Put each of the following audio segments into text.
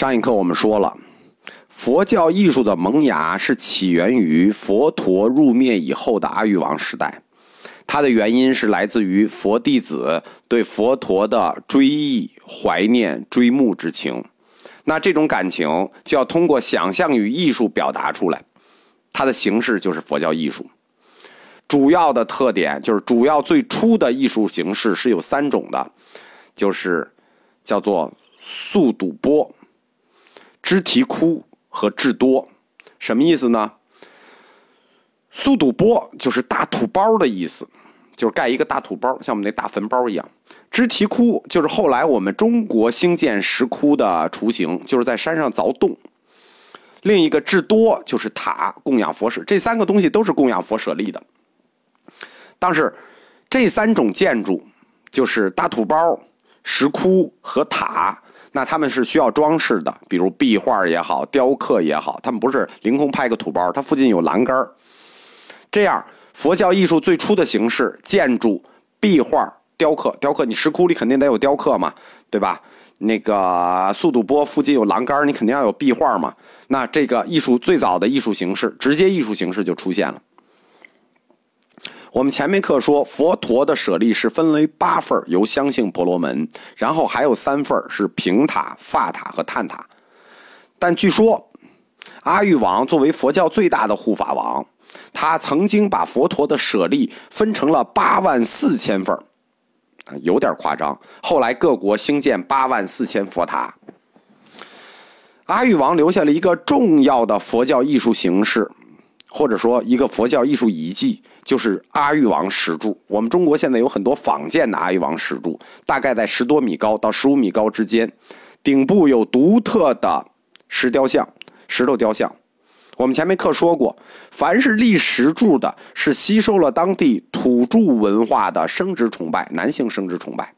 上一课我们说了，佛教艺术的萌芽是起源于佛陀入灭以后的阿育王时代，它的原因是来自于佛弟子对佛陀的追忆、怀念、追慕之情。那这种感情就要通过想象与艺术表达出来，它的形式就是佛教艺术。主要的特点就是主要最初的艺术形式是有三种的，就是叫做速赌波。支提窟和智多，什么意思呢？苏堵波就是大土包的意思，就是盖一个大土包，像我们那大坟包一样。支提窟就是后来我们中国兴建石窟的雏形，就是在山上凿洞。另一个智多就是塔，供养佛舍。这三个东西都是供养佛舍利的。但是这三种建筑，就是大土包、石窟和塔。那他们是需要装饰的，比如壁画也好，雕刻也好，他们不是凌空拍个土包，它附近有栏杆这样，佛教艺术最初的形式，建筑、壁画、雕刻，雕刻，你石窟里肯定得有雕刻嘛，对吧？那个速度波附近有栏杆你肯定要有壁画嘛。那这个艺术最早的艺术形式，直接艺术形式就出现了。我们前面课说，佛陀的舍利是分为八份由相信婆罗门，然后还有三份是平塔、发塔和探塔。但据说，阿育王作为佛教最大的护法王，他曾经把佛陀的舍利分成了八万四千份有点夸张。后来各国兴建八万四千佛塔，阿育王留下了一个重要的佛教艺术形式，或者说一个佛教艺术遗迹。就是阿育王石柱，我们中国现在有很多仿建的阿育王石柱，大概在十多米高到十五米高之间，顶部有独特的石雕像、石头雕像。我们前面课说过，凡是立石柱的，是吸收了当地土著文化的生殖崇拜，男性生殖崇拜。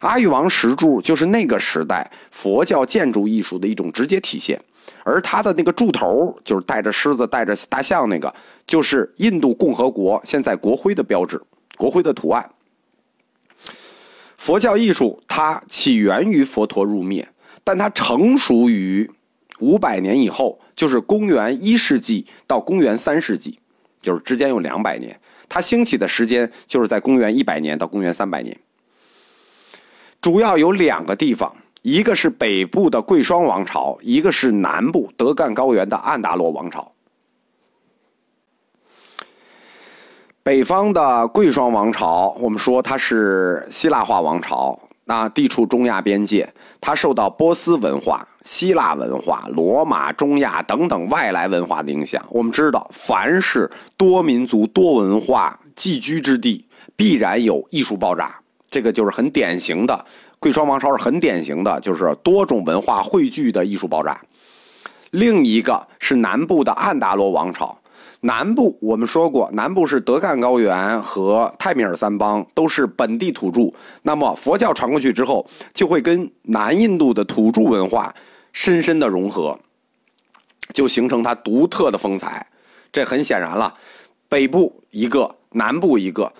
阿育王石柱就是那个时代佛教建筑艺术的一种直接体现。而它的那个柱头，就是带着狮子、带着大象那个，就是印度共和国现在国徽的标志，国徽的图案。佛教艺术它起源于佛陀入灭，但它成熟于五百年以后，就是公元一世纪到公元三世纪，就是之间有两百年。它兴起的时间就是在公元一百年到公元三百年，主要有两个地方。一个是北部的贵霜王朝，一个是南部德干高原的安达罗王朝。北方的贵霜王朝，我们说它是希腊化王朝，那地处中亚边界，它受到波斯文化、希腊文化、罗马、中亚等等外来文化的影响。我们知道，凡是多民族、多文化寄居之地，必然有艺术爆炸，这个就是很典型的。贵霜王朝是很典型的，就是多种文化汇聚的艺术爆炸。另一个是南部的安达罗王朝，南部我们说过，南部是德干高原和泰米尔三邦，都是本地土著。那么佛教传过去之后，就会跟南印度的土著文化深深的融合，就形成它独特的风采。这很显然了，北部一个，南部一个，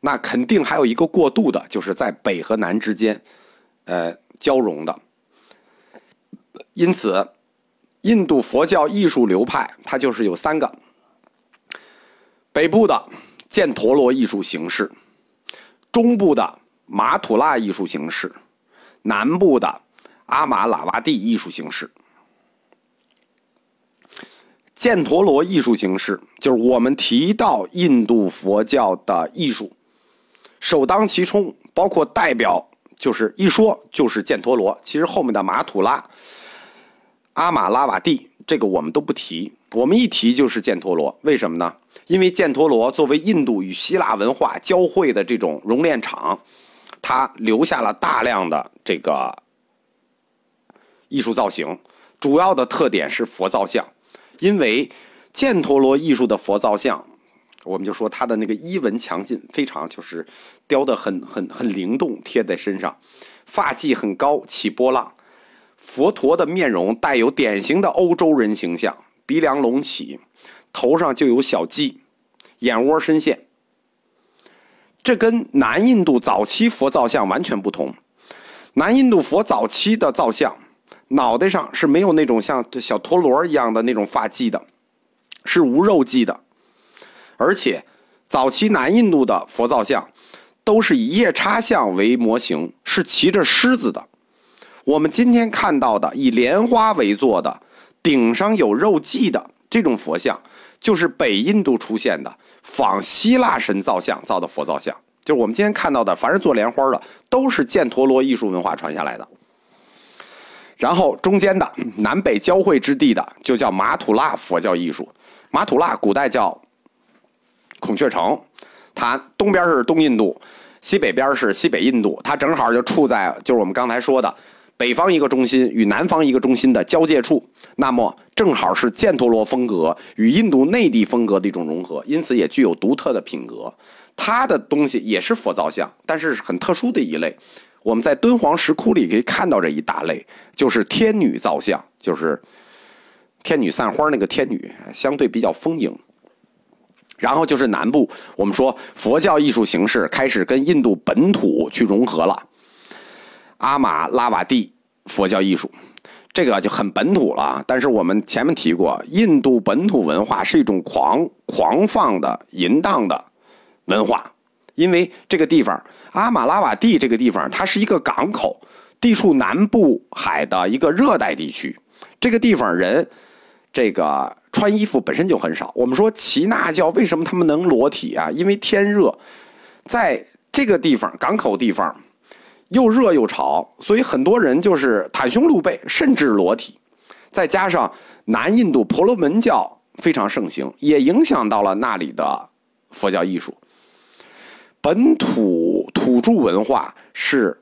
那肯定还有一个过渡的，就是在北和南之间。呃，交融的，因此，印度佛教艺术流派它就是有三个：北部的犍陀罗艺术形式，中部的马土拉艺术形式，南部的阿玛喇哇蒂艺术形式。犍陀罗艺术形式就是我们提到印度佛教的艺术，首当其冲，包括代表。就是一说就是犍陀罗，其实后面的马土拉、阿玛拉瓦蒂这个我们都不提，我们一提就是犍陀罗。为什么呢？因为犍陀罗作为印度与希腊文化交汇的这种熔炼厂，它留下了大量的这个艺术造型，主要的特点是佛造像。因为犍陀罗艺术的佛造像。我们就说他的那个衣纹强劲，非常就是雕的很很很灵动，贴在身上，发髻很高起波浪，佛陀的面容带有典型的欧洲人形象，鼻梁隆起，头上就有小髻，眼窝深陷。这跟南印度早期佛造像完全不同。南印度佛早期的造像，脑袋上是没有那种像小陀螺一样的那种发髻的，是无肉髻的。而且，早期南印度的佛造像都是以夜叉像为模型，是骑着狮子的。我们今天看到的以莲花为座的、顶上有肉髻的这种佛像，就是北印度出现的仿希腊神造像造的佛造像。就是我们今天看到的，凡是做莲花的，都是犍陀罗艺术文化传下来的。然后中间的南北交汇之地的，就叫马土拉佛教艺术。马土拉古代叫孔雀城，它东边是东印度，西北边是西北印度，它正好就处在就是我们刚才说的北方一个中心与南方一个中心的交界处。那么正好是犍陀罗风格与印度内地风格的一种融合，因此也具有独特的品格。它的东西也是佛造像，但是很特殊的一类。我们在敦煌石窟里可以看到这一大类，就是天女造像，就是天女散花那个天女，相对比较丰盈。然后就是南部，我们说佛教艺术形式开始跟印度本土去融合了。阿玛拉瓦蒂佛教艺术，这个就很本土了。但是我们前面提过，印度本土文化是一种狂狂放的淫荡的文化，因为这个地方。阿马拉瓦蒂这个地方，它是一个港口，地处南部海的一个热带地区。这个地方人，这个穿衣服本身就很少。我们说耆那教为什么他们能裸体啊？因为天热，在这个地方港口地方又热又潮，所以很多人就是袒胸露背，甚至裸体。再加上南印度婆罗门教非常盛行，也影响到了那里的佛教艺术。本土土著文化是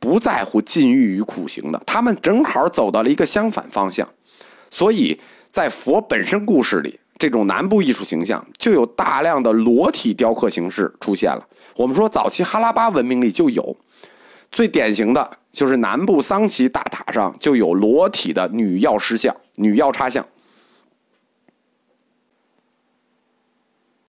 不在乎禁欲与苦行的，他们正好走到了一个相反方向，所以在佛本身故事里，这种南部艺术形象就有大量的裸体雕刻形式出现了。我们说早期哈拉巴文明里就有，最典型的就是南部桑奇大塔上就有裸体的女药师像、女药叉像。